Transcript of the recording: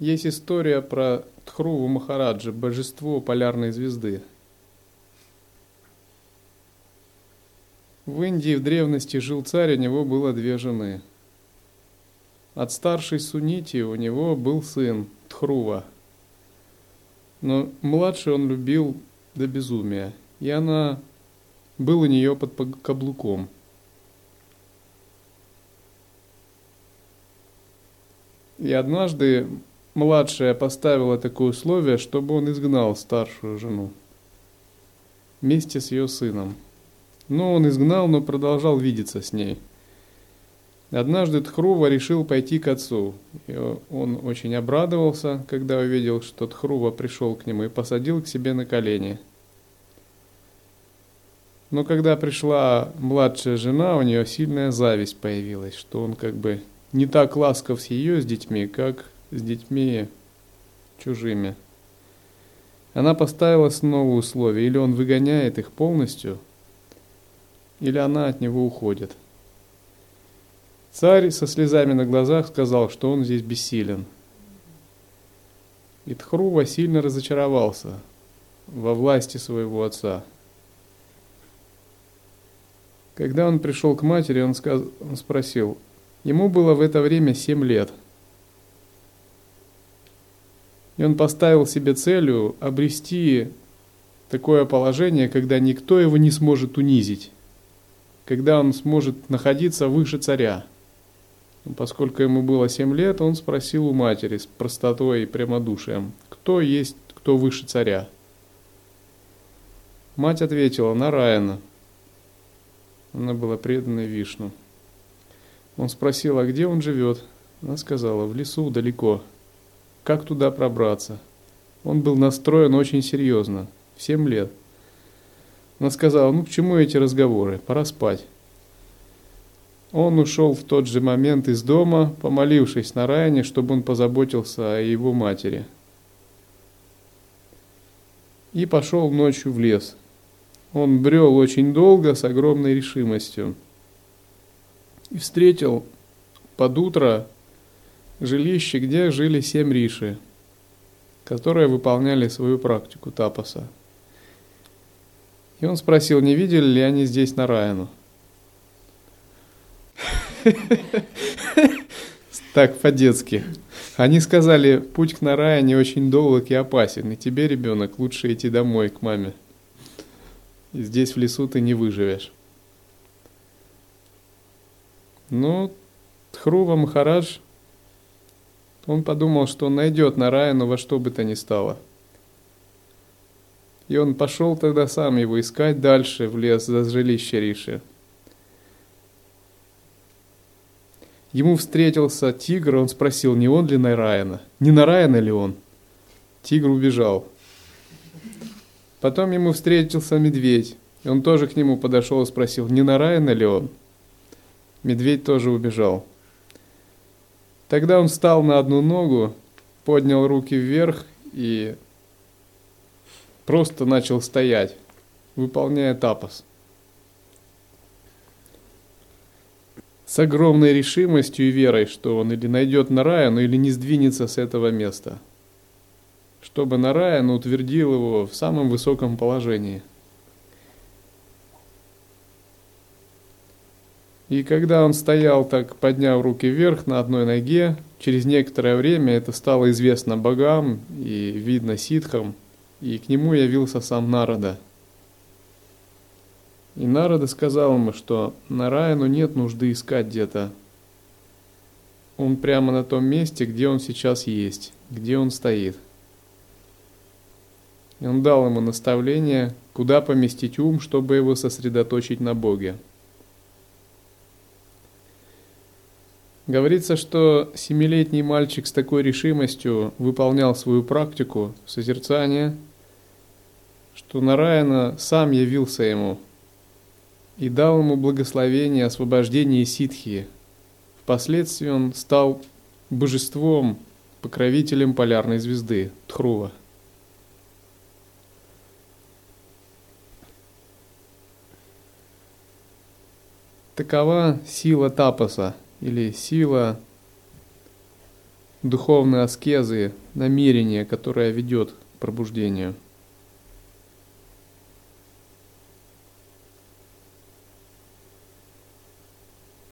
Есть история про Тхруву Махараджа, божество полярной звезды. В Индии в древности жил царь, у него было две жены. От старшей Сунити у него был сын Тхрува. Но младший он любил до безумия, и она был у нее под каблуком. И однажды младшая поставила такое условие, чтобы он изгнал старшую жену вместе с ее сыном. Но он изгнал, но продолжал видеться с ней. Однажды Тхрува решил пойти к отцу. И он очень обрадовался, когда увидел, что Тхрува пришел к нему и посадил к себе на колени. Но когда пришла младшая жена, у нее сильная зависть появилась, что он как бы не так ласков с ее с детьми, как с детьми чужими. Она поставила снова условие, или он выгоняет их полностью, или она от него уходит. Царь со слезами на глазах сказал, что он здесь бессилен. И Тхрува сильно разочаровался во власти своего отца. Когда он пришел к матери, он, сказ... он спросил, ему было в это время семь лет – и он поставил себе целью обрести такое положение, когда никто его не сможет унизить, когда он сможет находиться выше царя. Поскольку ему было семь лет, он спросил у матери с простотой и прямодушием, кто есть, кто выше царя. Мать ответила, Нараяна. Она была преданной Вишну. Он спросил, а где он живет? Она сказала, в лесу далеко. Как туда пробраться? Он был настроен очень серьезно, в семь лет. Она сказала, ну к чему эти разговоры, пора спать. Он ушел в тот же момент из дома, помолившись на Райане, чтобы он позаботился о его матери. И пошел ночью в лес. Он брел очень долго, с огромной решимостью. И встретил под утро жилище, где жили семь риши, которые выполняли свою практику тапаса. И он спросил, не видели ли они здесь Нараяну. Так, по-детски. Они сказали, путь к Нараяне очень долг и опасен, и тебе, ребенок, лучше идти домой к маме. И здесь в лесу ты не выживешь. Ну, Тхрува Махарадж он подумал, что он найдет Нараяну во что бы то ни стало. И он пошел тогда сам его искать дальше в лес за жилище Риши. Ему встретился тигр, он спросил, не он ли Нараяна? Не Нараяна ли он? Тигр убежал. Потом ему встретился медведь, и он тоже к нему подошел и спросил, не Нараяна ли он? Медведь тоже убежал. Тогда он встал на одну ногу, поднял руки вверх и просто начал стоять, выполняя тапос. С огромной решимостью и верой, что он или найдет Нараяну, или не сдвинется с этого места. Чтобы Нараян утвердил его в самом высоком положении – И когда он стоял так, подняв руки вверх на одной ноге, через некоторое время это стало известно богам и видно ситхам, и к нему явился сам Нарада. И Нарада сказал ему, что Нараяну нет нужды искать где-то. Он прямо на том месте, где он сейчас есть, где он стоит. И он дал ему наставление, куда поместить ум, чтобы его сосредоточить на Боге. Говорится, что семилетний мальчик с такой решимостью выполнял свою практику созерцания, что Нараяна сам явился ему и дал ему благословение освобождения ситхи. Впоследствии он стал божеством, покровителем полярной звезды Тхрува. Такова сила тапаса – или сила духовной аскезы, намерение, которое ведет к пробуждению –